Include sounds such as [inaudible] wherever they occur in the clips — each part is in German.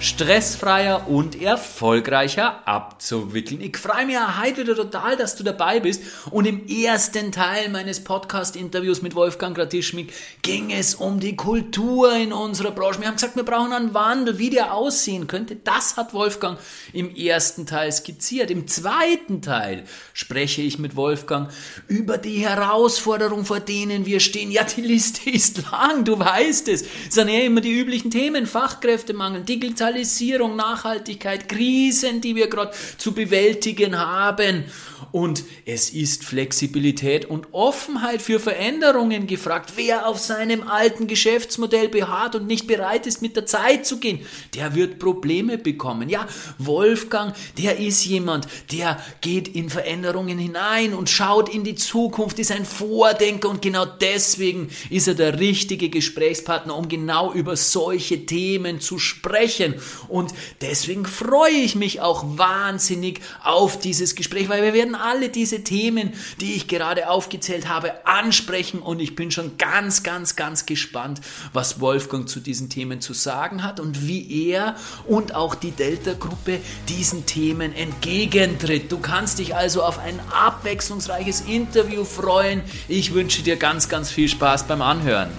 stressfreier und erfolgreicher abzuwickeln. Ich freue mich heute wieder total, dass du dabei bist. Und im ersten Teil meines Podcast-Interviews mit Wolfgang Gratischmik ging es um die Kultur in unserer Branche. Wir haben gesagt, wir brauchen einen Wandel, wie der aussehen könnte. Das hat Wolfgang im ersten Teil skizziert. Im zweiten Teil spreche ich mit Wolfgang über die Herausforderungen, vor denen wir stehen. Ja, die Liste ist lang, du weißt es. Es sind ja immer die üblichen Themen, Fachkräftemangel, Digitalisierung, Digitalisierung, Nachhaltigkeit, Krisen, die wir gerade zu bewältigen haben. Und es ist Flexibilität und Offenheit für Veränderungen gefragt. Wer auf seinem alten Geschäftsmodell beharrt und nicht bereit ist, mit der Zeit zu gehen, der wird Probleme bekommen. Ja, Wolfgang, der ist jemand, der geht in Veränderungen hinein und schaut in die Zukunft, ist ein Vordenker und genau deswegen ist er der richtige Gesprächspartner, um genau über solche Themen zu sprechen. Und deswegen freue ich mich auch wahnsinnig auf dieses Gespräch, weil wir werden alle diese Themen, die ich gerade aufgezählt habe, ansprechen und ich bin schon ganz, ganz, ganz gespannt, was Wolfgang zu diesen Themen zu sagen hat und wie er und auch die Delta-Gruppe diesen Themen entgegentritt. Du kannst dich also auf ein abwechslungsreiches Interview freuen. Ich wünsche dir ganz, ganz viel Spaß beim Anhören.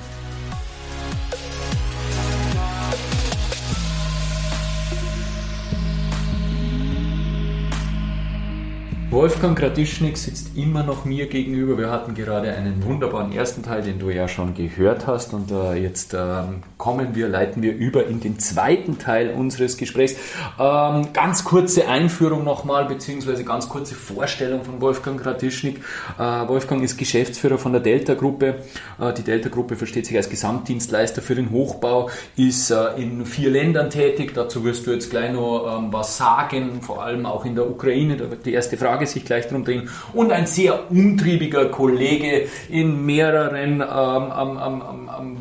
Wolfgang Gradischnik sitzt immer noch mir gegenüber. Wir hatten gerade einen wunderbaren ersten Teil, den du ja schon gehört hast. Und äh, jetzt ähm, kommen wir, leiten wir über in den zweiten Teil unseres Gesprächs. Ähm, ganz kurze Einführung nochmal, beziehungsweise ganz kurze Vorstellung von Wolfgang Gradischnik. Äh, Wolfgang ist Geschäftsführer von der Delta-Gruppe. Äh, die Delta-Gruppe versteht sich als Gesamtdienstleister für den Hochbau, ist äh, in vier Ländern tätig. Dazu wirst du jetzt gleich noch ähm, was sagen, vor allem auch in der Ukraine. Da wird die erste Frage Frage sich gleich drum drehen. Und ein sehr umtriebiger Kollege in mehreren ähm, ähm, ähm,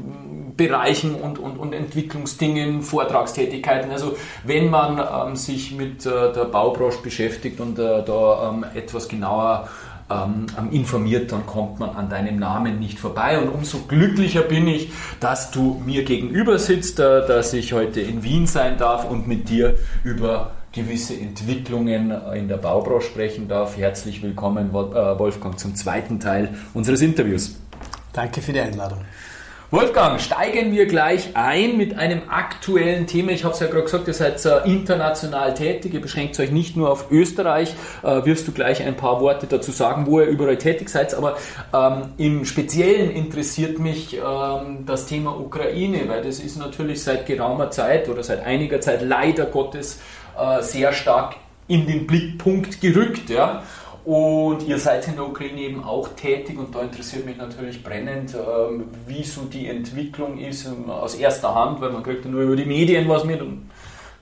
Bereichen und, und, und Entwicklungsdingen, Vortragstätigkeiten. Also wenn man ähm, sich mit äh, der Baubranche beschäftigt und äh, da ähm, etwas genauer ähm, informiert, dann kommt man an deinem Namen nicht vorbei. Und umso glücklicher bin ich, dass du mir gegenüber sitzt, äh, dass ich heute in Wien sein darf und mit dir über gewisse Entwicklungen in der Baubranche sprechen darf. Herzlich willkommen, äh, Wolfgang, zum zweiten Teil unseres Interviews. Danke für die Einladung. Wolfgang, steigen wir gleich ein mit einem aktuellen Thema. Ich habe es ja gerade gesagt, ihr seid äh, international tätig, ihr beschränkt euch nicht nur auf Österreich. Äh, wirst du gleich ein paar Worte dazu sagen, wo ihr überall tätig seid. Aber ähm, im Speziellen interessiert mich ähm, das Thema Ukraine, weil das ist natürlich seit geraumer Zeit oder seit einiger Zeit leider Gottes äh, sehr stark in den Blickpunkt gerückt. Ja? Und ihr seid in der Ukraine eben auch tätig und da interessiert mich natürlich brennend, ähm, wie so die Entwicklung ist ähm, aus erster Hand, weil man kriegt ja nur über die Medien was mit und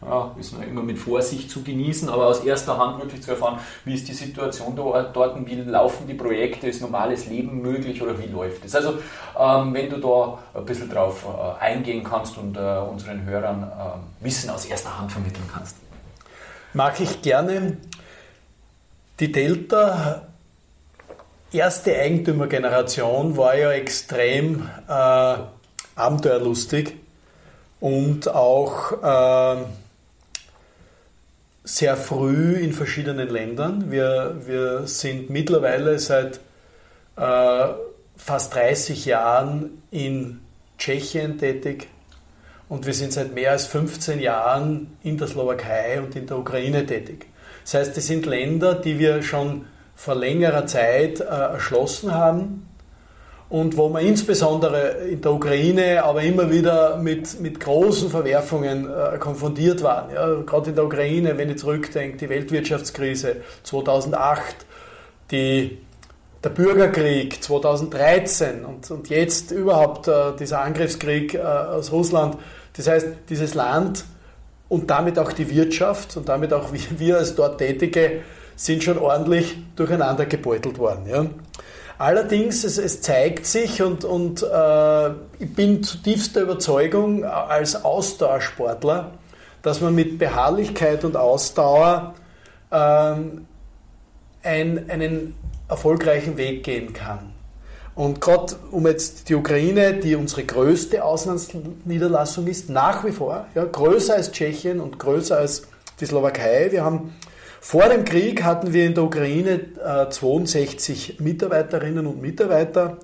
ja, ist noch immer mit Vorsicht zu genießen, aber aus erster Hand wirklich zu erfahren, wie ist die Situation dort, wie laufen die Projekte, ist normales Leben möglich oder wie läuft es? Also ähm, wenn du da ein bisschen drauf äh, eingehen kannst und äh, unseren Hörern äh, Wissen aus erster Hand vermitteln kannst. Mag ich gerne. Die Delta erste Eigentümergeneration war ja extrem äh, abenteuerlustig und auch äh, sehr früh in verschiedenen Ländern. Wir, wir sind mittlerweile seit äh, fast 30 Jahren in Tschechien tätig, und wir sind seit mehr als 15 Jahren in der Slowakei und in der Ukraine tätig. Das heißt, das sind Länder, die wir schon vor längerer Zeit äh, erschlossen haben und wo wir insbesondere in der Ukraine aber immer wieder mit, mit großen Verwerfungen äh, konfrontiert waren. Ja, gerade in der Ukraine, wenn ich zurückdenke, die Weltwirtschaftskrise 2008, die, der Bürgerkrieg 2013 und, und jetzt überhaupt äh, dieser Angriffskrieg äh, aus Russland, das heißt, dieses Land und damit auch die Wirtschaft und damit auch wir als dort Tätige sind schon ordentlich durcheinander gebeutelt worden. Ja. Allerdings, es, es, zeigt sich und, und äh, ich bin zutiefster Überzeugung als Ausdauersportler, dass man mit Beharrlichkeit und Ausdauer ähm, ein, einen erfolgreichen Weg gehen kann. Und gerade um jetzt die Ukraine, die unsere größte Auslandsniederlassung ist, nach wie vor, ja, größer als Tschechien und größer als die Slowakei. Wir haben vor dem Krieg hatten wir in der Ukraine äh, 62 Mitarbeiterinnen und Mitarbeiter.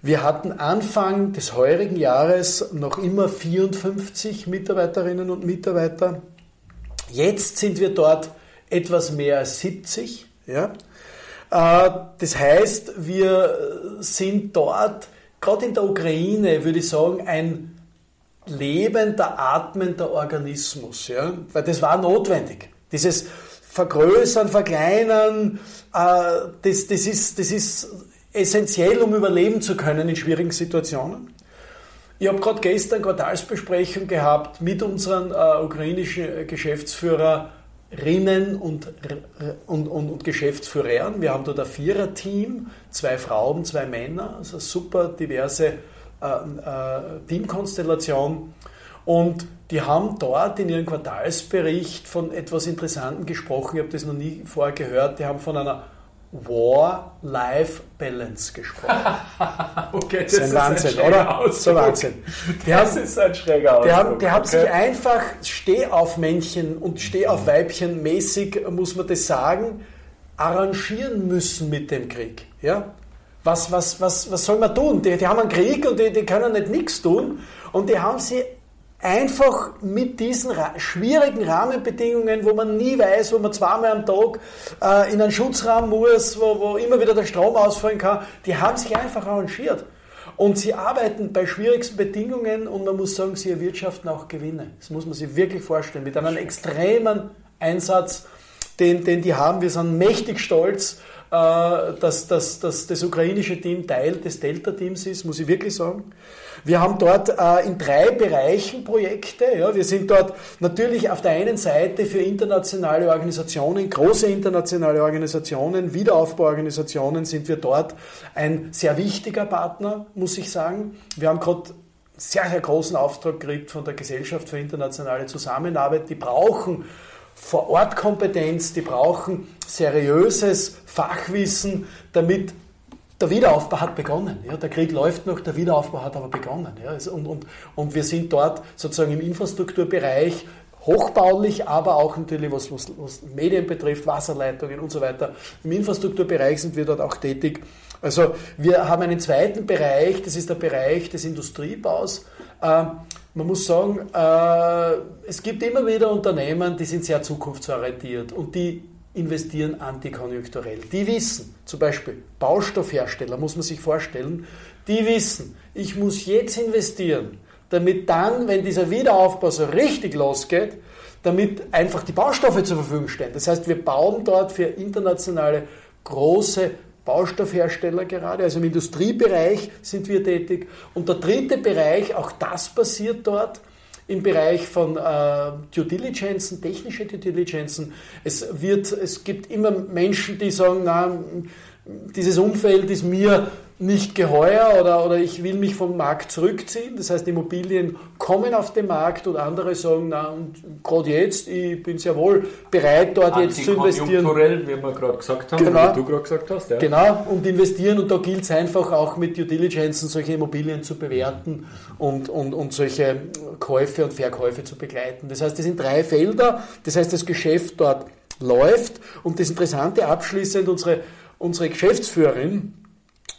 Wir hatten Anfang des heurigen Jahres noch immer 54 Mitarbeiterinnen und Mitarbeiter. Jetzt sind wir dort etwas mehr als 70. Ja? Äh, das heißt, wir sind dort, gerade in der Ukraine, würde ich sagen, ein lebender, atmender Organismus. Ja? Weil das war notwendig. Dieses Vergrößern, Verkleinern, äh, das, das, ist, das ist essentiell, um überleben zu können in schwierigen Situationen. Ich habe gerade gestern Quartalsbesprechung gehabt mit unseren äh, ukrainischen Geschäftsführer Rinnen und, und, und, und Geschäftsführern. Wir haben dort ein Viererteam, zwei Frauen, zwei Männer, also super diverse äh, äh, Teamkonstellation. Und die haben dort in ihrem Quartalsbericht von etwas Interessantem gesprochen. Ich habe das noch nie vorher gehört. Die haben von einer War-Life-Balance gesprochen. [laughs] okay, das, das ist ein Wahnsinn, ein oder? Ausdruck. So Wahnsinn. Die das haben, ist ein schräger Ausdruck. Die haben, die haben sich einfach Stehaufmännchen und Stehaufweibchen mäßig, muss man das sagen, arrangieren müssen mit dem Krieg. Ja? Was, was, was, was soll man tun? Die, die haben einen Krieg und die, die können nicht nichts tun. Und die haben sie einfach mit diesen schwierigen Rahmenbedingungen, wo man nie weiß, wo man zweimal am Tag äh, in einen Schutzraum muss, wo, wo immer wieder der Strom ausfallen kann, die haben sich einfach arrangiert. Und sie arbeiten bei schwierigsten Bedingungen und man muss sagen, sie erwirtschaften auch Gewinne. Das muss man sich wirklich vorstellen. Mit einem extremen Einsatz, den, den die haben. Wir sind mächtig stolz, äh, dass, dass, dass das ukrainische Team Teil des Delta-Teams ist, muss ich wirklich sagen. Wir haben dort äh, in drei Bereichen Projekte. Ja. Wir sind dort natürlich auf der einen Seite für internationale Organisationen, große internationale Organisationen, Wiederaufbauorganisationen sind wir dort ein sehr wichtiger Partner, muss ich sagen. Wir haben gerade sehr, sehr großen Auftrag gekriegt von der Gesellschaft für internationale Zusammenarbeit. Die brauchen Vor-Ort-Kompetenz, die brauchen seriöses Fachwissen, damit der Wiederaufbau hat begonnen. Ja, der Krieg läuft noch, der Wiederaufbau hat aber begonnen. Ja, und, und, und wir sind dort sozusagen im Infrastrukturbereich hochbaulich, aber auch natürlich, was, was, was Medien betrifft, Wasserleitungen und so weiter. Im Infrastrukturbereich sind wir dort auch tätig. Also wir haben einen zweiten Bereich, das ist der Bereich des Industriebaus. Äh, man muss sagen, äh, es gibt immer wieder Unternehmen, die sind sehr zukunftsorientiert und die investieren antikonjunkturell. Die wissen, zum Beispiel Baustoffhersteller, muss man sich vorstellen, die wissen, ich muss jetzt investieren, damit dann, wenn dieser Wiederaufbau so richtig losgeht, damit einfach die Baustoffe zur Verfügung stehen. Das heißt, wir bauen dort für internationale große Baustoffhersteller gerade, also im Industriebereich sind wir tätig. Und der dritte Bereich, auch das passiert dort, im Bereich von äh, Due Diligence, technische Due Diligence. Es, wird, es gibt immer Menschen, die sagen, na, dieses Umfeld ist mir nicht geheuer oder, oder ich will mich vom Markt zurückziehen. Das heißt, Immobilien kommen auf den Markt und andere sagen, na und gerade jetzt, ich bin sehr wohl bereit, dort jetzt zu investieren. wie wir gerade gesagt haben, genau, wie du gerade gesagt hast. Ja. Genau, und investieren und da gilt es einfach auch mit Due Diligence solche Immobilien zu bewerten und, und, und solche Käufe und Verkäufe zu begleiten. Das heißt, das sind drei Felder, das heißt, das Geschäft dort läuft und das Interessante abschließend, unsere, unsere Geschäftsführerin,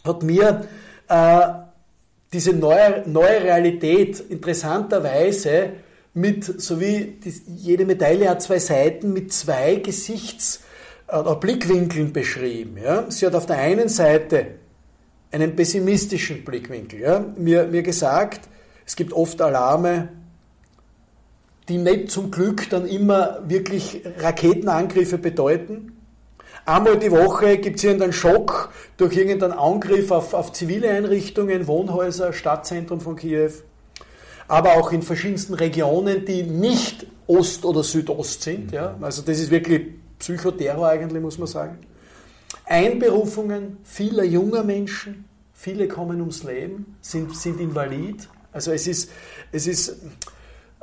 hat mir äh, diese neue, neue Realität interessanterweise mit, so wie die, jede Medaille hat zwei Seiten, mit zwei Gesichts- oder Blickwinkeln beschrieben. Ja? Sie hat auf der einen Seite einen pessimistischen Blickwinkel. Ja? Mir, mir gesagt, es gibt oft Alarme, die nicht zum Glück dann immer wirklich Raketenangriffe bedeuten, Einmal die Woche gibt es irgendeinen Schock durch irgendeinen Angriff auf, auf zivile Einrichtungen, Wohnhäuser, Stadtzentrum von Kiew, aber auch in verschiedensten Regionen, die nicht Ost oder Südost sind. Ja? Also das ist wirklich Psychoterror eigentlich, muss man sagen. Einberufungen vieler junger Menschen, viele kommen ums Leben, sind, sind invalid. Also es ist, es ist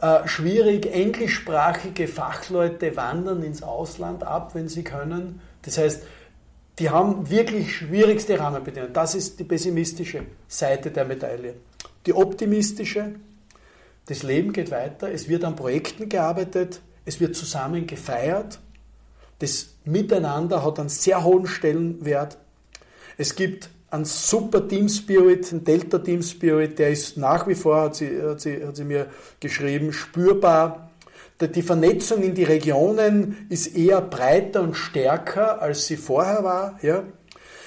äh, schwierig, englischsprachige Fachleute wandern ins Ausland ab, wenn sie können Das heißt, die haben wirklich schwierigste Rahmenbedingungen. Das ist die pessimistische Seite der Medaille. Die optimistische, das Leben geht weiter, es wird an Projekten gearbeitet, es wird zusammen gefeiert, das Miteinander hat einen sehr hohen Stellenwert. Es gibt einen super Team Spirit, einen Delta Team Spirit, der ist nach wie vor, hat sie, hat sie, hat sie mir geschrieben, spürbar. Die Vernetzung in die Regionen ist eher breiter und stärker, als sie vorher war. Ja.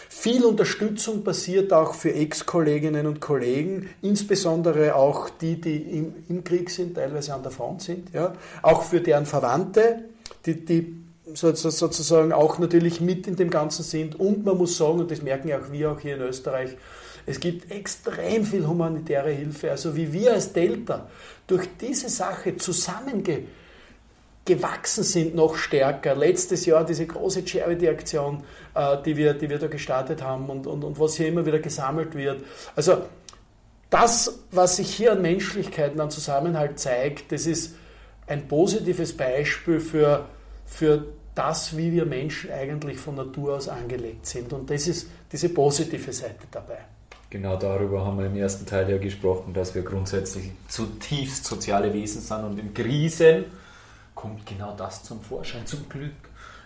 Viel Unterstützung passiert auch für Ex-Kolleginnen und Kollegen, insbesondere auch die, die im, im, Krieg sind, teilweise an der Front sind. Ja. Auch für deren Verwandte, die, die sozusagen auch natürlich mit in dem Ganzen sind. Und man muss sagen, und das merken ja auch wir auch hier in Österreich, es gibt extrem viel humanitäre Hilfe. Also wie wir als Delta durch diese Sache zusammengewachsen sind noch stärker. Letztes Jahr diese große Charity-Aktion, äh, die, wir, die wir da gestartet haben und, und, und was hier immer wieder gesammelt wird. Also das, was sich hier an Menschlichkeit, an Zusammenhalt zeigt, das ist ein positives Beispiel für für das, wie wir Menschen eigentlich von Natur aus angelegt sind. Und das ist diese positive Seite dabei. Genau darüber haben wir im ersten Teil ja gesprochen, dass wir grundsätzlich zutiefst soziale Wesen sind und in Krisen kommt genau das zum Vorschein, zum Glück.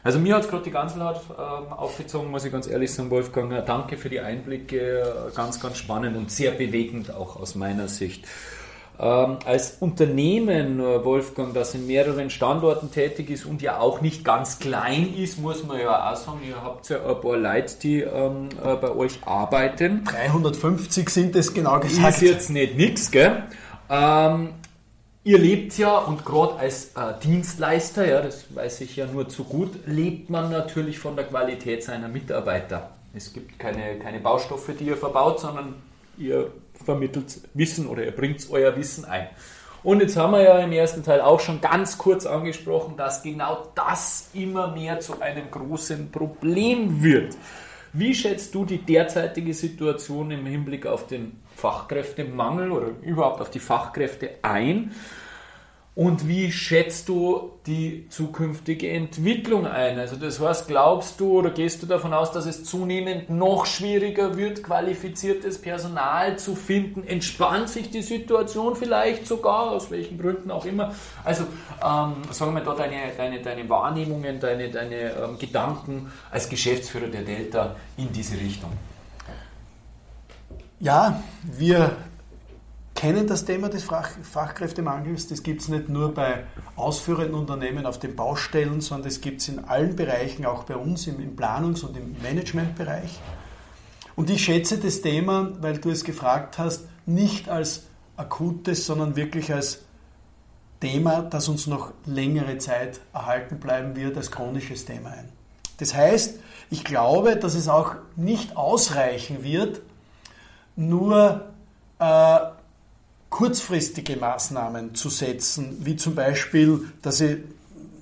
Also mir hat es gerade die ganze Laut äh, aufgezogen, muss ich ganz ehrlich sagen, Wolfgang. Danke für die Einblicke, ganz, ganz spannend und sehr bewegend auch aus meiner Sicht. Ähm, als Unternehmen, äh, Wolfgang, das in mehreren Standorten tätig ist und ja auch nicht ganz klein ist, muss man ja auch sagen, ihr habt ja ein paar Leute, die ähm, äh, bei euch arbeiten. 350 sind es genau gesagt. Ist jetzt nicht nix, gell? Ähm, ihr lebt ja und gerade als äh, Dienstleister, ja, das weiß ich ja nur zu gut, lebt man natürlich von der Qualität seiner Mitarbeiter. Es gibt keine, keine Baustoffe, die ihr verbaut, sondern ihr vermittelt Wissen oder ihr bringt euer Wissen ein. Und jetzt haben wir ja im ersten Teil auch schon ganz kurz angesprochen, dass genau das immer mehr zu einem großen Problem wird. Wie schätzt du die derzeitige Situation im Hinblick auf den Fachkräftemangel oder überhaupt auf die Fachkräfte ein? Und wie schätzt du die zukünftige Entwicklung ein? Also das heißt, glaubst du oder gehst du davon aus, dass es zunehmend noch schwieriger wird, qualifiziertes Personal zu finden? Entspannt sich die Situation vielleicht sogar, aus welchen Gründen auch immer? Also ähm, sagen wir da deine, deine, deine Wahrnehmungen, deine, deine ähm, Gedanken als Geschäftsführer der Delta in diese Richtung. Ja, wir kennen das Thema des Fach Fachkräftemangels. Das gibt es nicht nur bei ausführenden Unternehmen auf den Baustellen, sondern das gibt es in allen Bereichen, auch bei uns im, im Planungs- und im Managementbereich. Und ich schätze das Thema, weil du es gefragt hast, nicht als akutes, sondern wirklich als Thema, das uns noch längere Zeit erhalten bleiben wird, als chronisches Thema ein. Das heißt, ich glaube, dass es auch nicht ausreichen wird, nur äh, kurzfristige Maßnahmen zu setzen, wie zum Beispiel, dass ich,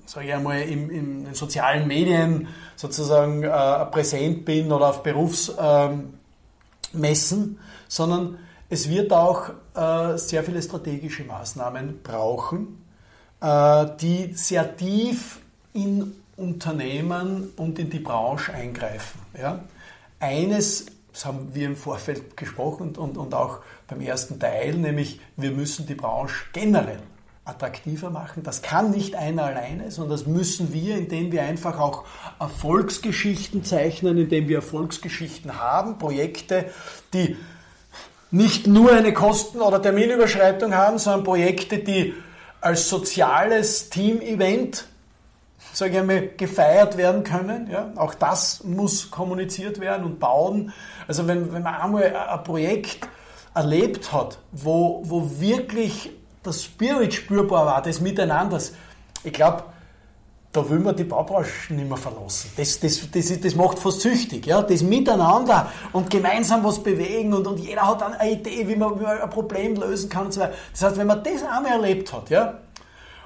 sage ich einmal, im, in den sozialen Medien sozusagen äh, präsent bin oder auf Berufsmessen, ähm, sondern es wird auch äh, sehr viele strategische Maßnahmen brauchen, äh, die sehr tief in Unternehmen und in die Branche eingreifen. Ja? Eines das haben wir im Vorfeld gesprochen und, und, und auch beim ersten Teil, nämlich wir müssen die Branche generell attraktiver machen. Das kann nicht einer alleine, sondern das müssen wir, indem wir einfach auch Erfolgsgeschichten zeichnen, indem wir Erfolgsgeschichten haben, Projekte, die nicht nur eine Kosten- oder Terminüberschreitung haben, sondern Projekte, die als soziales Team-Event sage ich einmal, gefeiert werden können. Ja? Auch das muss kommuniziert werden und bauen. Also wenn, wenn man einmal ein Projekt erlebt hat, wo, wo wirklich das Spirit spürbar war, des Miteinanders, ich glaube, da will man die Baubranche nicht mehr verlassen. Das, das, das, das macht fast süchtig. Ja? Das Miteinander und gemeinsam was bewegen und, und jeder hat eine Idee, wie man, wie man ein Problem lösen kann und so. Das heißt, wenn man das einmal erlebt hat, ja,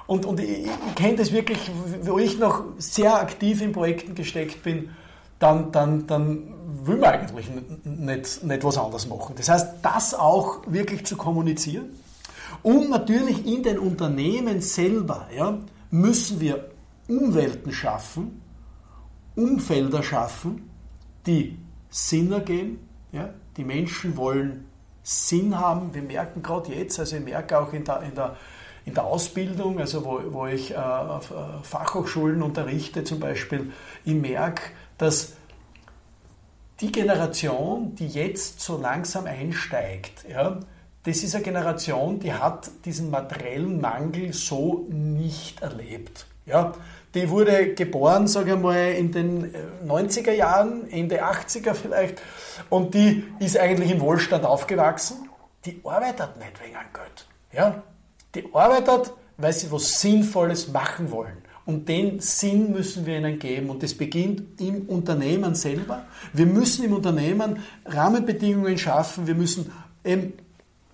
und, und ich, ich kenne das wirklich, wo ich noch sehr aktiv in Projekten gesteckt bin, dann, dann, dann will man eigentlich nicht, nicht was anderes machen. Das heißt, das auch wirklich zu kommunizieren. Und natürlich in den Unternehmen selber ja, müssen wir Umwelten schaffen, Umfelder schaffen, die Sinn ergeben. Ja? Die Menschen wollen Sinn haben. Wir merken gerade jetzt, also ich merke auch in der, in der, in der Ausbildung, also wo, wo ich äh, äh, Fachhochschulen unterrichte zum Beispiel, ich merke, dass die Generation, die jetzt so langsam einsteigt, ja, das ist eine Generation, die hat diesen materiellen Mangel so nicht erlebt. Ja, die wurde geboren, sage ich mal, in den 90er äh, Jahren, Ende 80er vielleicht, und die ist eigentlich im Wohlstand aufgewachsen. Die arbeitet nicht wegen Geld. Ja? Die arbeitet, weil sie was Sinnvolles machen wollen. Und den Sinn müssen wir ihnen geben. Und das beginnt im Unternehmen selber. Wir müssen im Unternehmen Rahmenbedingungen schaffen. Wir müssen eben,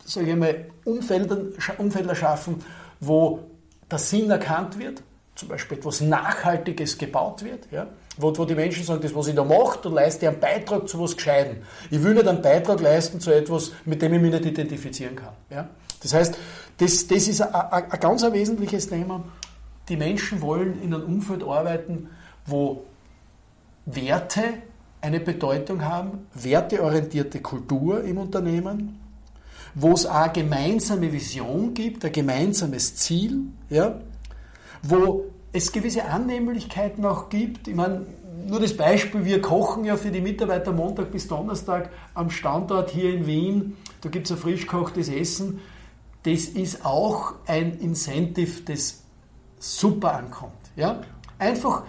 sage ich mal, Umfelder, schaffen, wo der Sinn erkannt wird, zum Beispiel etwas Nachhaltiges gebaut wird, ja, wo, wo die Menschen sagen, das, was ich da mache, da leiste ich einen Beitrag zu etwas Gescheiten. Ich will nicht einen Beitrag leisten zu etwas, mit dem ich mich nicht identifizieren kann. Ja. Das heißt, das, das ist ein, ein, ein ganz wesentliches Thema. Die Menschen wollen in einem Umfeld arbeiten, wo Werte eine Bedeutung haben, werteorientierte Kultur im Unternehmen, wo es auch eine gemeinsame Vision gibt, ein gemeinsames Ziel, ja, wo es gewisse Annehmlichkeiten auch gibt. Ich meine, nur das Beispiel, wir kochen ja für die Mitarbeiter Montag bis Donnerstag am Standort hier in Wien. Da gibt es ein frisch gekochtes Essen. Das ist auch ein Incentive, das super ankommt. Ja? Einfach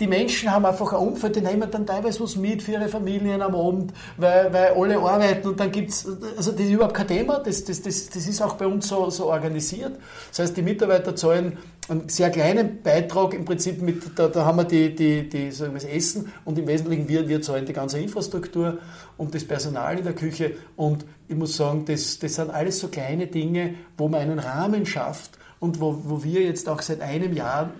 die Menschen haben einfach ein Umfeld, die nehmen dann teilweise was mit für ihre Familien am Abend, weil, weil alle arbeiten und dann gibt es, also das ist überhaupt kein Thema, das, das, das, das ist auch bei uns so, so organisiert. Das heißt, die Mitarbeiter zahlen einen sehr kleinen Beitrag im Prinzip mit, da, da haben wir die, die, die, sagen wir das Essen und im Wesentlichen wir, wir zahlen die ganze Infrastruktur und das Personal in der Küche und ich muss sagen, das, das sind alles so kleine Dinge, wo man einen Rahmen schafft und wo, wo wir jetzt auch seit einem Jahr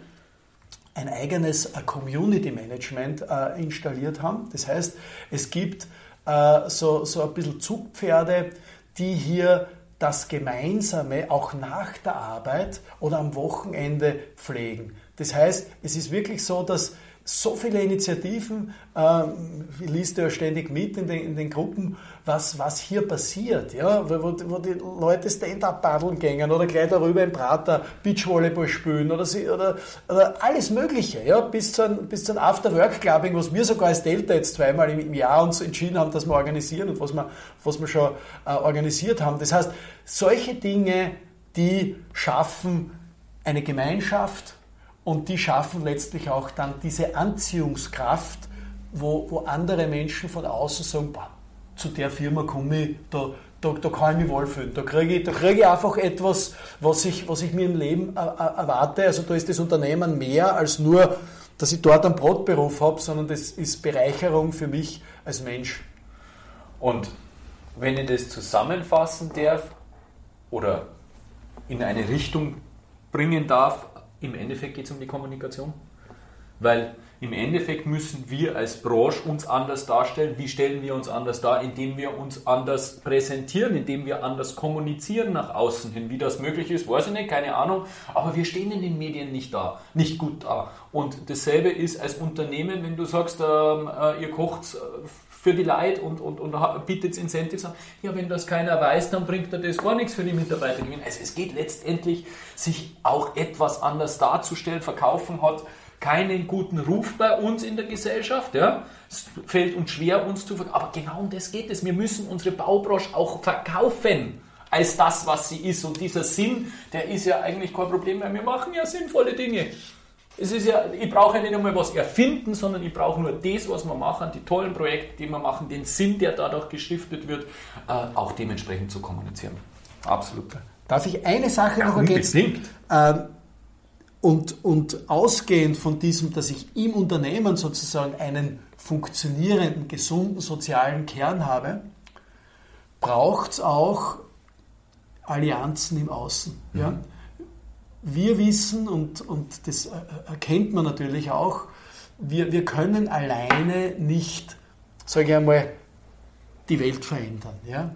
ein eigenes äh, Community Management äh, installiert haben. Das heißt, es gibt äh, so, so ein bisschen Zugpferde, die hier das Gemeinsame auch nach der Arbeit oder am Wochenende pflegen. Das heißt, es ist wirklich so, dass so viele Initiativen, ähm, ich liest ja ständig mit in den, in den Gruppen, was, was hier passiert, ja, wo, wo die Leute Stand-up paddeln gehen oder gleich darüber im Prater Beachvolleyball spielen oder, sie, oder, oder alles Mögliche, ja, bis zu einem, bis After-Work-Clubbing, was wir sogar als Delta jetzt zweimal im Jahr uns entschieden haben, dass wir organisieren und was wir, was wir schon äh, organisiert haben. Das heißt, solche Dinge, die schaffen eine Gemeinschaft, und die schaffen letztlich auch dann diese Anziehungskraft, wo, wo andere Menschen von außen sagen, boah, zu der Firma komme ich, da, da, da kann ich mich wohlfühlen. Da kriege ich, da kriege ich einfach etwas, was ich, was ich mir im Leben erwarte. Also da ist das Unternehmen mehr als nur, dass ich dort einen Brotberuf habe, sondern das ist Bereicherung für mich als Mensch. Und wenn ich das zusammenfassen darf oder in eine Richtung bringen darf, im Endeffekt geht es um die Kommunikation. Weil im Endeffekt müssen wir als Branche uns anders darstellen. Wie stellen wir uns anders dar? Indem wir uns anders präsentieren, indem wir anders kommunizieren nach außen hin. Wie das möglich ist, weiß ich nicht, keine Ahnung. Aber wir stehen in den Medien nicht da, nicht gut da. Und dasselbe ist als Unternehmen, wenn du sagst, ähm, äh, ihr kocht äh, für die Leute und, und, und bietet Incentives an. Ja, wenn das keiner weiß, dann bringt er das gar nichts für die Mitarbeiter. Also es geht letztendlich, sich auch etwas anders darzustellen. Verkaufen hat keinen guten Ruf bei uns in der Gesellschaft. Ja? Es fällt uns schwer, uns zu verkaufen. Aber genau um das geht es. Wir müssen unsere Baubranche auch verkaufen als das, was sie ist. Und dieser Sinn, der ist ja eigentlich kein Problem, weil wir machen ja sinnvolle Dinge. Es ist ja, ich brauche ja nicht einmal was erfinden, sondern ich brauche nur das, was wir machen, die tollen Projekte, die wir machen, den Sinn, der dadurch gestiftet wird, äh, auch dementsprechend zu kommunizieren. Absolut. Darf ich eine Sache ja, noch ergänzen? Ähm, und, und ausgehend von diesem, dass ich im Unternehmen sozusagen einen funktionierenden, gesunden sozialen Kern habe, braucht es auch Allianzen im Außen. Mhm. Ja? Wir wissen, und, und das erkennt man natürlich auch, wir, wir können alleine nicht, sage ich einmal, die Welt verändern. Ja?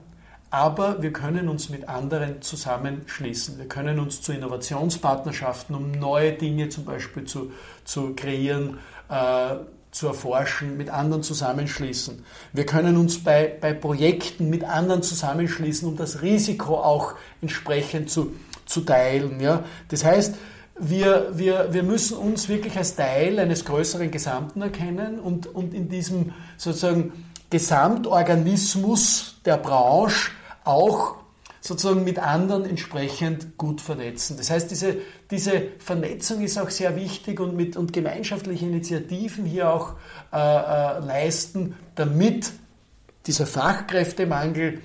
Aber wir können uns mit anderen zusammenschließen. Wir können uns zu Innovationspartnerschaften, um neue Dinge zum Beispiel zu, zu kreieren, äh, zu erforschen, mit anderen zusammenschließen. Wir können uns bei, bei Projekten mit anderen zusammenschließen, um das Risiko auch entsprechend zu, zu teilen. Ja? Das heißt, wir, wir, wir müssen uns wirklich als Teil eines größeren Gesamten erkennen und, und in diesem sozusagen Gesamtorganismus der Branche auch sozusagen mit anderen entsprechend gut vernetzen. Das heißt, diese, diese Vernetzung ist auch sehr wichtig und, mit, und gemeinschaftliche Initiativen hier auch äh, äh, leisten, damit dieser Fachkräftemangel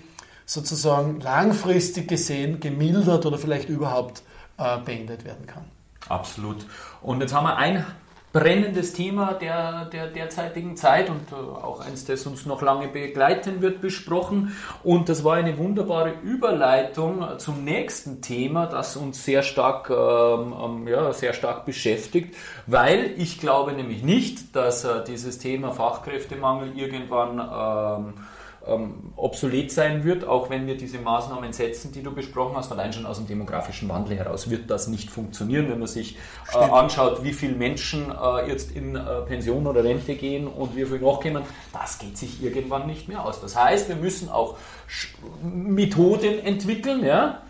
sozusagen langfristig gesehen gemildert oder vielleicht überhaupt äh, beendet werden kann. Absolut. Und jetzt haben wir ein brennendes Thema der, der derzeitigen Zeit und äh, auch eins, das uns noch lange begleiten wird, besprochen. Und das war eine wunderbare Überleitung zum nächsten Thema, das uns sehr stark, ähm, ähm ja, sehr stark beschäftigt, weil ich glaube nämlich nicht, dass äh, dieses Thema Fachkräftemangel irgendwann ähm, ähm, obsolet sein wird, auch wenn wir diese Maßnahmen setzen, die du besprochen hast. Allein schon aus dem demografischen Wandel heraus wird das nicht funktionieren, wenn man sich äh, anschaut, wie viele Menschen äh, jetzt in äh, Pension oder Rente gehen und wie viel nachkommen. Das geht sich irgendwann nicht mehr aus. Das heißt, wir müssen auch Methoden entwickeln, ja,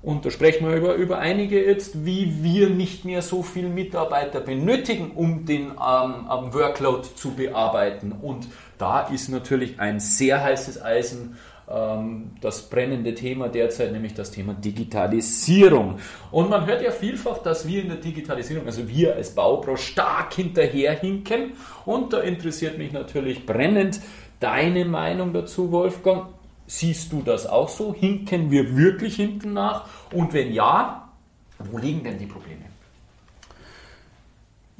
und da sprechen wir über, über einige jetzt, wie wir nicht mehr so viele Mitarbeiter benötigen, um den ähm, Workload zu bearbeiten. Und da ist natürlich ein sehr heißes Eisen ähm, das brennende Thema derzeit, nämlich das Thema Digitalisierung. Und man hört ja vielfach, dass wir in der Digitalisierung, also wir als Baubranche, stark hinterherhinken. Und da interessiert mich natürlich brennend deine Meinung dazu, Wolfgang. Siehst du das auch so? Hinken wir wirklich hinten nach? Und wenn ja, wo liegen denn die Probleme?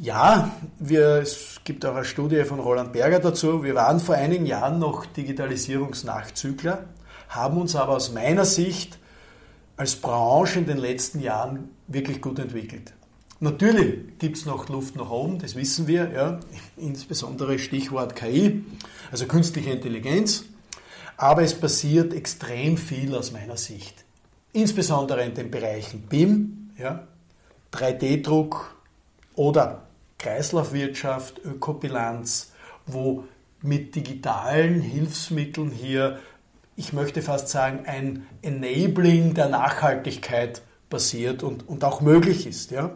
Ja, wir, es gibt auch eine Studie von Roland Berger dazu. Wir waren vor einigen Jahren noch Digitalisierungsnachzügler, haben uns aber aus meiner Sicht als Branche in den letzten Jahren wirklich gut entwickelt. Natürlich gibt es noch Luft nach oben, das wissen wir, ja, insbesondere Stichwort KI, also künstliche Intelligenz. Aber es passiert extrem viel aus meiner Sicht. Insbesondere in den Bereichen BIM, ja, 3D-Druck oder Kreislaufwirtschaft, Ökobilanz, wo mit digitalen Hilfsmitteln hier, ich möchte fast sagen, ein Enabling der Nachhaltigkeit passiert und, und auch möglich ist. Ja?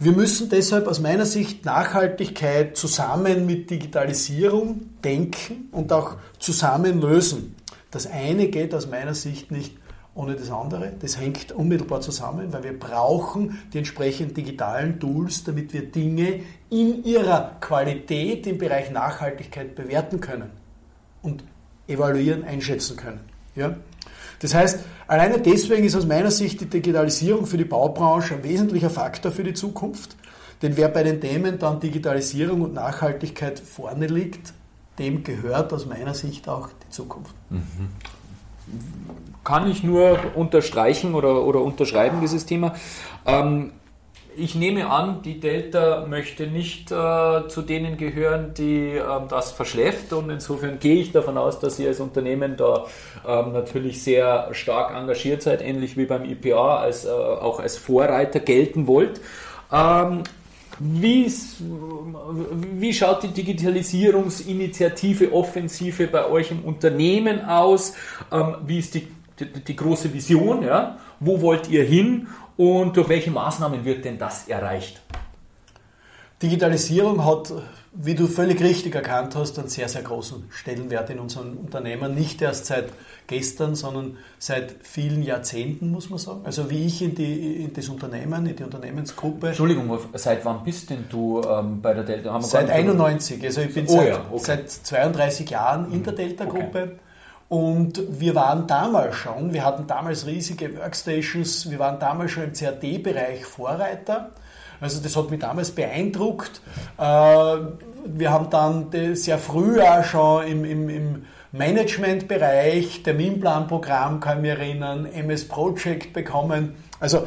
Wir müssen deshalb aus meiner Sicht Nachhaltigkeit zusammen mit Digitalisierung denken und auch zusammen lösen. Das eine geht aus meiner Sicht nicht ohne das andere. Das hängt unmittelbar zusammen, weil wir brauchen die entsprechenden digitalen Tools, damit wir Dinge in ihrer Qualität im Bereich Nachhaltigkeit bewerten können und evaluieren, einschätzen können. Ja? Das heißt, alleine deswegen ist aus meiner Sicht die Digitalisierung für die Baubranche ein wesentlicher Faktor für die Zukunft. Denn wer bei den Themen dann Digitalisierung und Nachhaltigkeit vorne liegt, dem gehört aus meiner Sicht auch die Zukunft. Mhm. Kann ich nur unterstreichen oder, oder unterschreiben, dieses Thema. Ähm, ich nehme an, die Delta möchte nicht äh, zu denen gehören, die äh, das verschläft und insofern gehe ich davon aus, dass ihr als Unternehmen da ähm, natürlich sehr stark engagiert seid, ähnlich wie beim IPA, als, äh, auch als Vorreiter gelten wollt. Ähm, wie, schaut die Digitalisierungsinitiative, Offensive bei euch im Unternehmen aus? Ähm, wie ist die, die, die große Vision? Ja? Wo wollt ihr hin? Und durch welche Maßnahmen wird denn das erreicht? Digitalisierung hat, wie du völlig richtig erkannt hast, einen sehr, sehr großen Stellenwert in unseren Unternehmen. Nicht erst seit gestern, sondern seit vielen Jahrzehnten, muss man sagen. Also wie ich in, die, in das Unternehmen, in die Unternehmensgruppe. Entschuldigung, seit wann bist denn du ähm, bei der Delta? seit 91. Also ich bin oh, seit, ja, okay. seit 32 Jahren in der mhm. Delta-Gruppe. Okay. Und wir waren damals schon, wir hatten damals riesige Workstations, wir waren damals schon im CAD-Bereich Vorreiter. Also das hat mich damals beeindruckt. Äh, wir haben dann sehr früh auch schon im, im, im Managementbereich, Terminplanprogramm, kann ich mich erinnern, MS Project bekommen. Also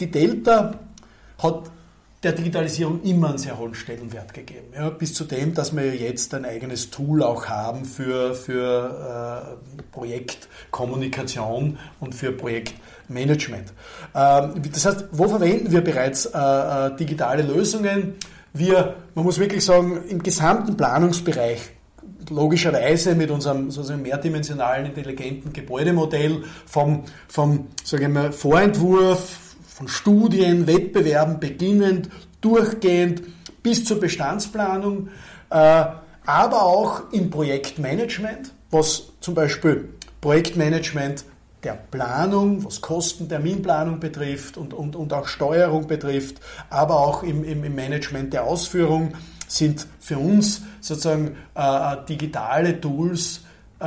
die Delta hat der Digitalisierung immer einen sehr hohen Stellenwert gegeben. Ja, bis zu dem, dass wir jetzt ein eigenes Tool auch haben für, für äh, Projektkommunikation und für Projektmanagement. Ähm, das heißt, wo verwenden wir bereits äh, äh digitale Lösungen? wir, man muss wirklich sagen, im gesamten Planungsbereich logischerweise mit unserem sozusagen mehrdimensionalen intelligenten Gebäudemodell vom, vom sagen wir, Vorentwurf, von Studien, Wettbewerben beginnend, durchgehend bis zur Bestandsplanung, äh, aber auch im Projektmanagement, was zum Beispiel Projektmanagement der Planung, was Kosten, Terminplanung betrifft und, und, und auch Steuerung betrifft, aber auch im, im, im Management der Ausführung sind für uns sozusagen äh, digitale Tools äh,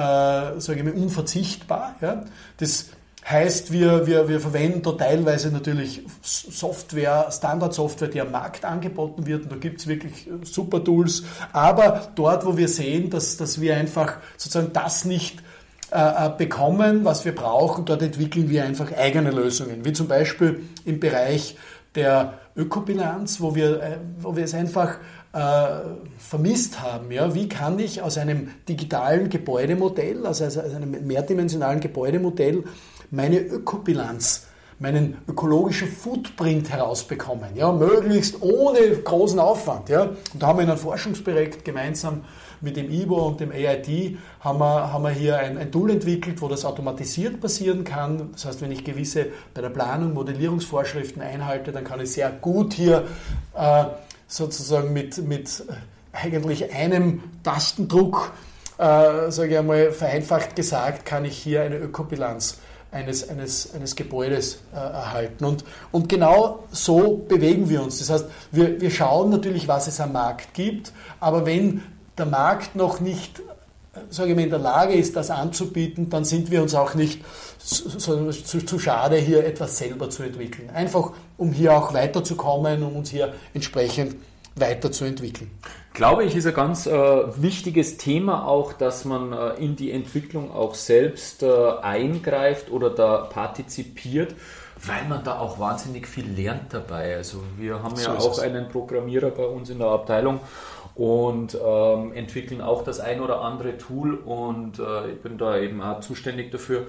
sage ich mal, unverzichtbar. Ja? Das heißt, wir, wir, wir verwenden da teilweise natürlich Software, Standardsoftware, die am Markt angeboten wird. Und da gibt es wirklich äh, super Tools. Aber dort, wo wir sehen, dass, dass wir einfach sozusagen das nicht äh, äh, bekommen, was wir brauchen, dort entwickeln wir einfach eigene Lösungen. Wie zum Beispiel im Bereich der Ökobilanz, wo wir, äh, wo wir es einfach äh, vermisst haben. Ja? Wie kann ich aus einem digitalen Gebäudemodell, also aus einem mehrdimensionalen Gebäudemodell, meine Ökobilanz meinen ökologischen Footprint herausbekommen, ja, möglichst ohne großen Aufwand. Ja. Und da haben wir in einem Forschungsprojekt gemeinsam mit dem IBO und dem AIT haben wir, haben wir hier ein, ein Tool entwickelt, wo das automatisiert passieren kann. Das heißt, wenn ich gewisse bei der Planung Modellierungsvorschriften einhalte, dann kann ich sehr gut hier äh, sozusagen mit, mit eigentlich einem Tastendruck, äh, sage ich einmal vereinfacht gesagt, kann ich hier eine Ökobilanz eines, eines, eines Gebäudes äh, erhalten. Und, und genau so bewegen wir uns. Das heißt, wir, wir schauen natürlich, was es am Markt gibt, aber wenn der Markt noch nicht sage ich mal, in der Lage ist, das anzubieten, dann sind wir uns auch nicht so, zu, zu, schade, hier etwas selber zu entwickeln. Einfach, um hier auch weiterzukommen, um uns hier entsprechend weiterzuentwickeln. Glaube ich, ist ein ganz äh, wichtiges Thema auch, dass man äh, in die Entwicklung auch selbst äh, eingreift oder da partizipiert, weil man da auch wahnsinnig viel lernt dabei. Also wir haben so ja auch einen Programmierer bei uns in der Abteilung und ähm, entwickeln auch das ein oder andere Tool und äh, ich bin da eben auch zuständig dafür.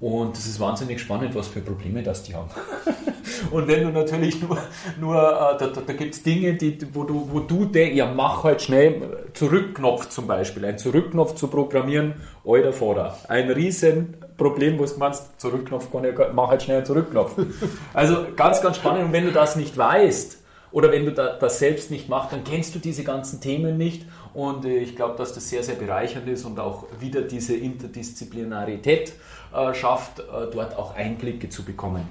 Und es ist wahnsinnig spannend, was für Probleme das die haben. [laughs] und wenn du natürlich nur, nur äh, da, da, da gibt es Dinge, die, wo du, wo du denkst, ja mach halt schnell Zurückknopf zum Beispiel. Ein Zurückknopf zu programmieren, alter Vorder. Ein riesen Problem, wo du meinst, Zurückknopf, mach halt schnell einen Zurückknopf. [laughs] Also ganz, ganz spannend. Und wenn du das nicht weißt, oder wenn du das selbst nicht machst, dann kennst du diese ganzen Themen nicht. Und äh, ich glaube, dass das sehr, sehr bereichernd ist und auch wieder diese Interdisziplinarität äh, schafft, äh, dort auch Einblicke zu bekommen.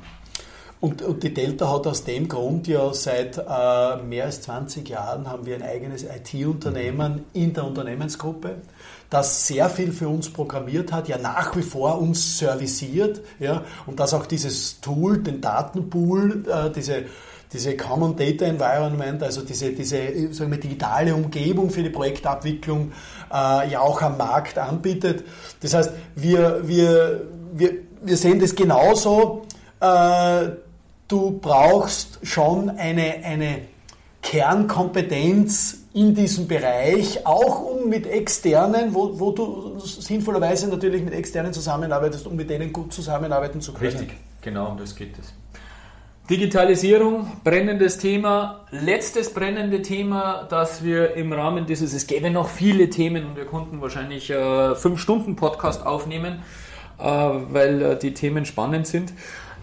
Und, und, die Delta hat aus dem Grund ja seit äh, mehr als 20 Jahren haben wir ein eigenes IT-Unternehmen in der Unternehmensgruppe, das sehr viel für uns programmiert hat, ja nach wie vor uns serviciert, ja, und das auch dieses Tool, den Datenpool, äh, diese diese Common Data Environment, also diese, diese sagen wir, digitale Umgebung für die Projektabwicklung, äh, ja auch am Markt anbietet. Das heißt, wir, wir, wir, wir sehen das genauso. Äh, du brauchst schon eine, eine Kernkompetenz in diesem Bereich, auch um mit externen, wo, wo du sinnvollerweise natürlich mit externen zusammenarbeitest, um mit denen gut zusammenarbeiten zu können. Richtig, genau um das geht es. Digitalisierung, brennendes Thema. Letztes brennende Thema, das wir im Rahmen dieses, es gäbe noch viele Themen und wir konnten wahrscheinlich äh, fünf Stunden Podcast aufnehmen, äh, weil äh, die Themen spannend sind.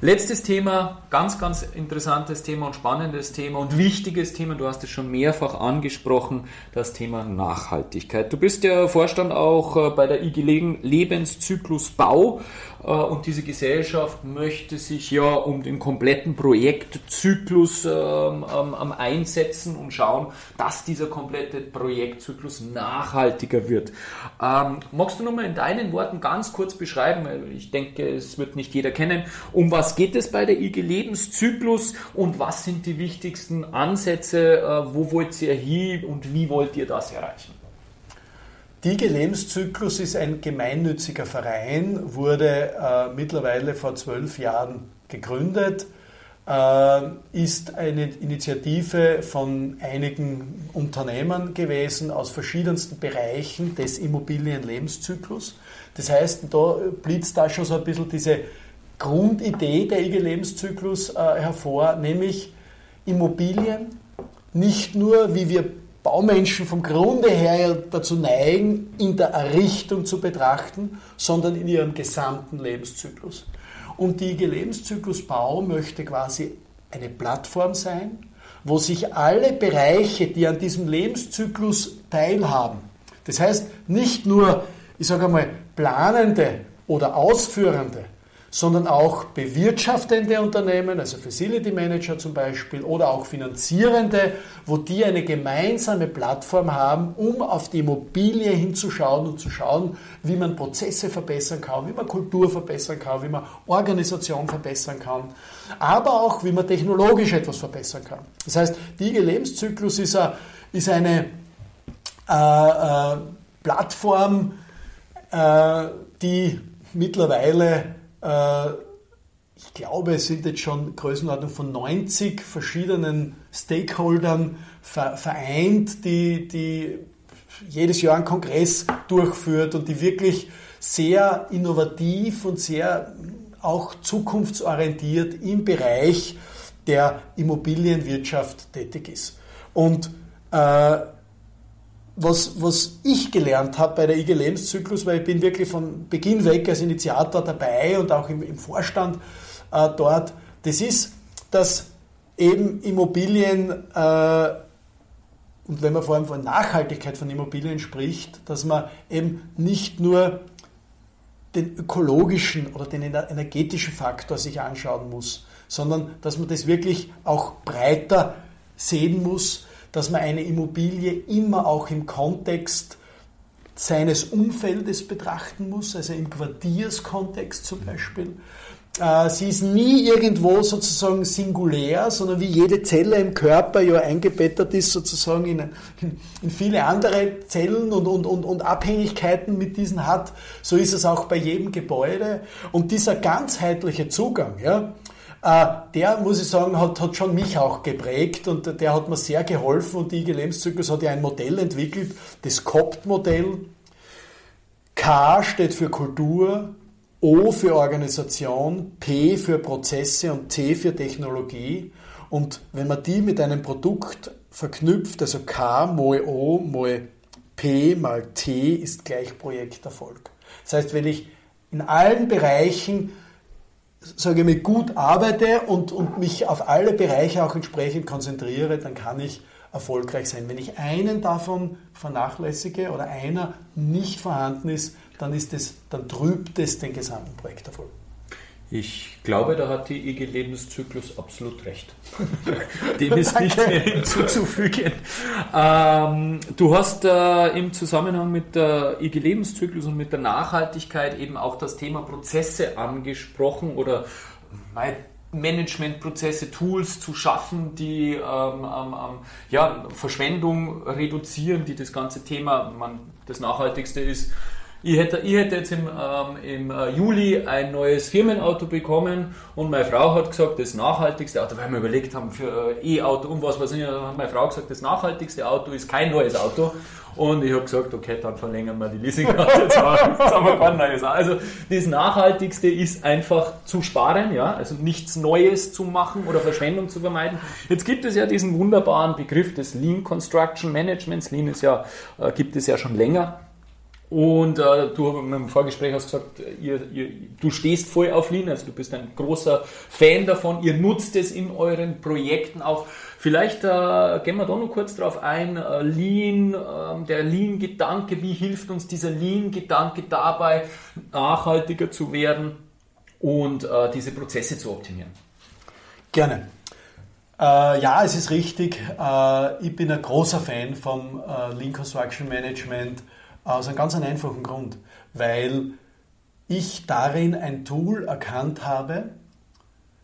Letztes Thema, ganz, ganz interessantes Thema und spannendes Thema und wichtiges Thema. Du hast es schon mehrfach angesprochen, das Thema Nachhaltigkeit. Du bist ja Vorstand auch äh, bei der IG Lebenszyklus Bau. Äh, und diese Gesellschaft möchte sich ja um den kompletten Projektzyklus ähm, ähm, einsetzen und schauen, dass dieser komplette Projektzyklus nachhaltiger wird. Ähm, magst du nochmal in deinen Worten ganz kurz beschreiben, ich denke, es wird nicht jeder kennen, um was geht es bei der IG Lebenszyklus und was sind die wichtigsten Ansätze, äh, wo wollt ihr hin und wie wollt ihr das erreichen? Die Lebenszyklus ist ein gemeinnütziger Verein, wurde äh, mittlerweile vor zwölf Jahren gegründet, äh, ist eine Initiative von einigen Unternehmern gewesen aus verschiedensten Bereichen des Immobilienlebenszyklus. Das heißt, da blitzt da schon so ein bisschen diese Grundidee der IG Lebenszyklus äh, hervor, nämlich Immobilien nicht nur, wie wir Baumenschen vom Grunde her dazu neigen, in der Errichtung zu betrachten, sondern in ihrem gesamten Lebenszyklus. Und die IG Lebenszyklus Bau möchte quasi eine Plattform sein, wo sich alle Bereiche, die an diesem Lebenszyklus teilhaben, das heißt nicht nur, ich sage einmal, planende oder ausführende, sondern auch bewirtschaftende Unternehmen, also Facility Manager zum Beispiel, oder auch Finanzierende, wo die eine gemeinsame Plattform haben, um auf die Immobilie hinzuschauen und zu schauen, wie man Prozesse verbessern kann, wie man Kultur verbessern kann, wie man Organisation verbessern kann, aber auch, wie man technologisch etwas verbessern kann. Das heißt, IG Lebenszyklus ist, ist eine äh, äh, Plattform, äh, die mittlerweile äh, ich glaube, es sind jetzt schon Größenordnung von 90 verschiedenen Stakeholdern vereint, die, die jedes Jahr einen Kongress durchführt und die wirklich sehr innovativ und sehr auch zukunftsorientiert im Bereich der Immobilienwirtschaft tätig ist. Und äh, was, was ich gelernt habe bei der IG Lebenszyklus, weil ich bin wirklich von Beginn weg als Initiator dabei und auch im, im Vorstand äh, dort, das ist, dass eben Immobilien, äh, und wenn man vor allem von Nachhaltigkeit von Immobilien spricht, dass man eben nicht nur den ökologischen oder den energetischen Faktor sich anschauen muss, sondern dass man das wirklich auch breiter sehen muss, dass man eine Immobilie immer auch im Kontext seines Umfeldes betrachten muss, also im Quartierskontext zum Beispiel. Äh, sie ist nie irgendwo sozusagen singulär, sondern wie jede Zelle im Körper ja eingebettet ist sozusagen in, in viele andere Zellen und, und, und, und Abhängigkeiten mit diesen hat, so ist es auch bei jedem Gebäude. Und dieser ganzheitliche Zugang, ja, der, muss ich sagen, hat, hat schon mich auch geprägt und der hat mir sehr geholfen und die IG Lebenszyklus hat ja ein Modell entwickelt, das COPT-Modell. K steht für Kultur, O für Organisation, P für Prozesse und T für Technologie. Und wenn man die mit einem Produkt verknüpft, also K mal O mal P mal T ist gleich Projekterfolg. Das heißt, wenn ich in allen Bereichen sage ich mal, gut arbeite und, und mich auf alle Bereiche auch entsprechend konzentriere, dann kann ich erfolgreich sein. Wenn ich einen davon vernachlässige oder einer nicht vorhanden ist, dann, ist es, dann trübt es den gesamten Projekterfolg. Ich glaube, da hat die IG Lebenszyklus absolut recht. [laughs] Dem ist nicht mehr hinzuzufügen. Ähm, du hast äh, im Zusammenhang mit der IG Lebenszyklus und mit der Nachhaltigkeit eben auch das Thema Prozesse angesprochen oder Managementprozesse, Tools zu schaffen, die ähm, ähm, ja, Verschwendung reduzieren, die das ganze Thema, man, das Nachhaltigste ist, ich hätte, ich hätte jetzt im, ähm, im äh, Juli ein neues Firmenauto bekommen und meine Frau hat gesagt, das nachhaltigste Auto, weil wir überlegt haben für äh, E-Auto und was weiß ich, hat meine Frau gesagt, das nachhaltigste Auto ist kein neues Auto. Und ich habe gesagt, okay, dann verlängern wir die Leasingrate, jetzt [laughs] haben wir kein neues Auto. Also das Nachhaltigste ist einfach zu sparen, ja, also nichts Neues zu machen oder Verschwendung zu vermeiden. Jetzt gibt es ja diesen wunderbaren Begriff des Lean Construction Managements. Lean ist ja, äh, gibt es ja schon länger. Und äh, du im Vorgespräch hast gesagt, ihr, ihr, du stehst voll auf Lean, also du bist ein großer Fan davon, ihr nutzt es in euren Projekten auch. Vielleicht äh, gehen wir da noch kurz drauf ein, äh, Lean, äh, der Lean-Gedanke, wie hilft uns dieser Lean-Gedanke dabei, nachhaltiger zu werden und äh, diese Prozesse zu optimieren? Gerne. Äh, ja, es ist richtig. Äh, ich bin ein großer Fan vom Lean Construction Management aus einem ganz einfachen Grund, weil ich darin ein Tool erkannt habe,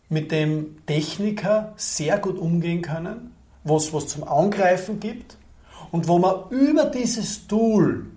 mit dem Techniker sehr gut umgehen können, wo es was zum Angreifen gibt und wo man über dieses Tool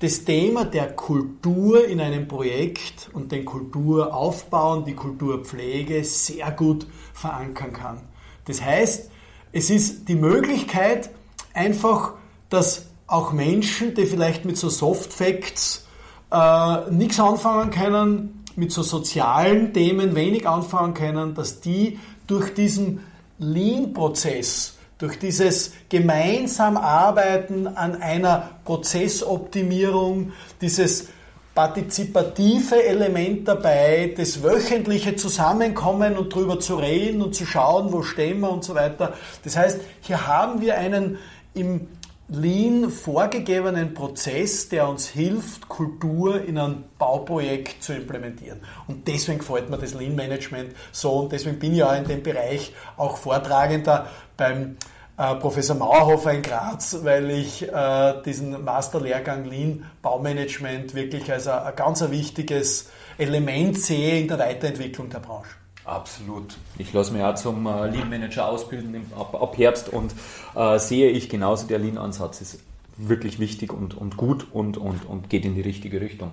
das Thema der Kultur in einem Projekt und den Kulturaufbau und die Kulturpflege sehr gut verankern kann. Das heißt, es ist die Möglichkeit, einfach das auch Menschen, die vielleicht mit so Soft Facts äh, nichts anfangen können, mit so sozialen Themen wenig anfangen können, dass die durch diesen Lean-Prozess, durch dieses gemeinsam Arbeiten an einer Prozessoptimierung, dieses partizipative Element dabei, das wöchentliche Zusammenkommen und drüber zu reden und zu schauen, wo stehen wir und so weiter. Das heißt, hier haben wir einen im Lean vorgegebenen Prozess, der uns hilft, Kultur in ein Bauprojekt zu implementieren. Und deswegen gefällt mir das Lean Management so und deswegen bin ich auch in dem Bereich auch Vortragender beim äh, Professor Mauerhofer in Graz, weil ich äh, diesen Masterlehrgang Lean Baumanagement wirklich als ein, ganz wichtiges Element sehe in der Weiterentwicklung der Branche. Absolut. Ich lasse mich auch zum äh, Lean Manager ausbilden ab, ab Herbst und äh, sehe ich genauso, der Lean-Ansatz ist wirklich wichtig und, und gut und, und, und geht in die richtige Richtung.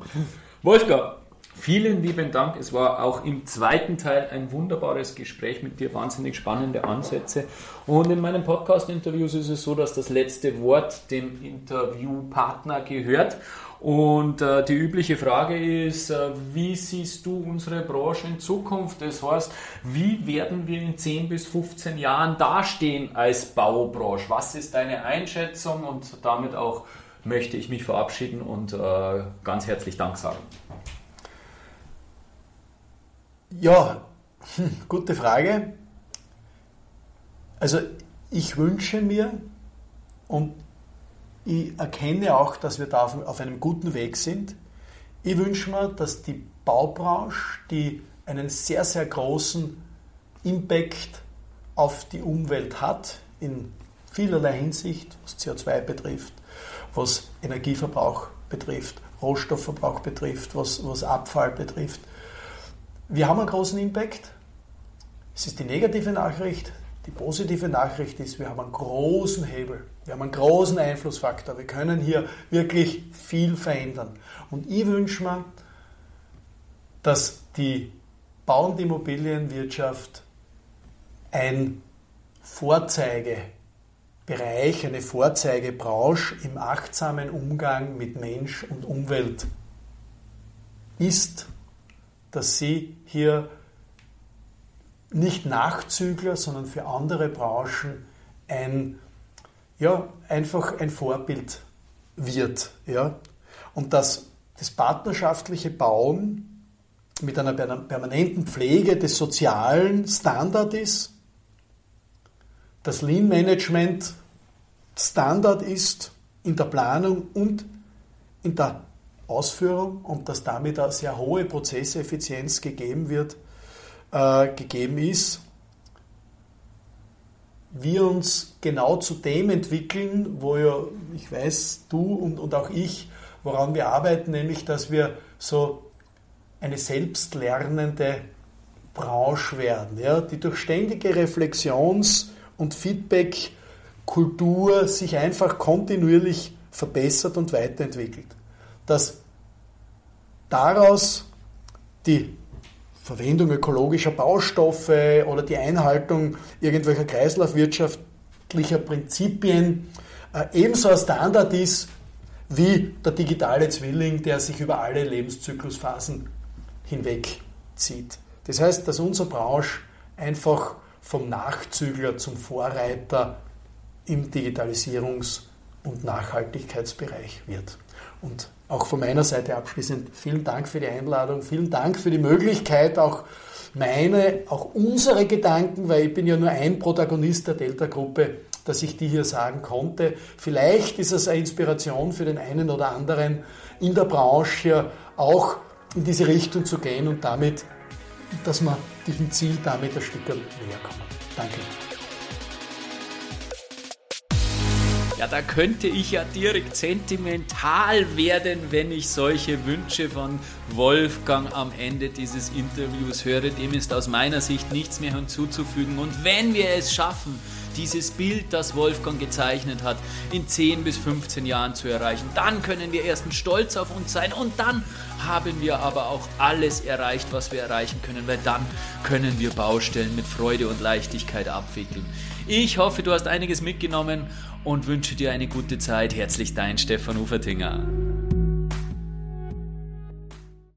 Wolfgang, Vielen lieben Dank. Es war auch im zweiten Teil ein wunderbares Gespräch mit dir, wahnsinnig spannende Ansätze. Und in meinen Podcast-Interviews ist es so, dass das letzte Wort dem Interviewpartner gehört. Und äh, die übliche Frage ist, äh, wie siehst du unsere Branche in Zukunft? Das heißt, wie werden wir in 10 bis 15 Jahren dastehen als Baubranche? Was ist deine Einschätzung? Und damit auch möchte ich mich verabschieden und äh, ganz herzlich Dank sagen. Ja, hm, gute Frage. Also ich wünsche mir und ich erkenne auch, dass wir da auf einem guten Weg sind. Ich wünsche mir, dass die Baubranche, die einen sehr, sehr großen Impact auf die Umwelt hat, in vielerlei Hinsicht, was CO2 betrifft, was Energieverbrauch betrifft, Rohstoffverbrauch betrifft, was, was Abfall betrifft, wir haben einen großen Impact. Es ist die negative Nachricht. Die positive Nachricht ist, wir haben einen großen Hebel. Wir haben einen großen Einflussfaktor. Wir können hier wirklich viel verändern. Und ich wünsche mir, dass die Bau- und Immobilienwirtschaft ein Vorzeigebereich, eine Vorzeigebranche im achtsamen Umgang mit Mensch und Umwelt ist dass sie hier nicht Nachzügler, sondern für andere Branchen ein, ja, einfach ein Vorbild wird. Ja? Und dass das partnerschaftliche Bauen mit einer permanenten Pflege des sozialen Standard ist, das Lean Management Standard ist in der Planung und in der Ausführung und dass damit eine sehr hohe Prozesseffizienz gegeben wird, äh, gegeben ist. Wir uns genau zu dem entwickeln, wo ja, ich weiß, du und, und auch ich, woran wir arbeiten, nämlich dass wir so eine selbstlernende Branche werden, ja, die durch ständige Reflexions- und Feedback-Kultur sich einfach kontinuierlich verbessert und weiterentwickelt. Dass daraus die Verwendung ökologischer Baustoffe oder die Einhaltung irgendwelcher kreislaufwirtschaftlicher Prinzipien äh, ebenso ein Standard ist wie der digitale Zwilling, der sich über alle Lebenszyklusphasen hinweg zieht. Das heißt, dass unsere Branche einfach vom Nachzügler zum Vorreiter im Digitalisierungs- und Nachhaltigkeitsbereich wird. Und auch von meiner Seite abschließend vielen Dank für die Einladung, vielen Dank für die Möglichkeit, auch meine, auch unsere Gedanken, weil ich bin ja nur ein Protagonist der Delta-Gruppe, dass ich die hier sagen konnte. Vielleicht ist es eine Inspiration für den einen oder anderen in der Branche auch in diese Richtung zu gehen und damit, dass wir diesem Ziel damit ein Stück näher kommen. Danke. Ja, da könnte ich ja direkt sentimental werden, wenn ich solche Wünsche von Wolfgang am Ende dieses Interviews höre. Dem ist aus meiner Sicht nichts mehr hinzuzufügen. Und wenn wir es schaffen, dieses Bild, das Wolfgang gezeichnet hat, in 10 bis 15 Jahren zu erreichen, dann können wir erstens stolz auf uns sein und dann haben wir aber auch alles erreicht, was wir erreichen können, weil dann können wir Baustellen mit Freude und Leichtigkeit abwickeln. Ich hoffe, du hast einiges mitgenommen und wünsche dir eine gute Zeit. Herzlich dein Stefan Ufertinger.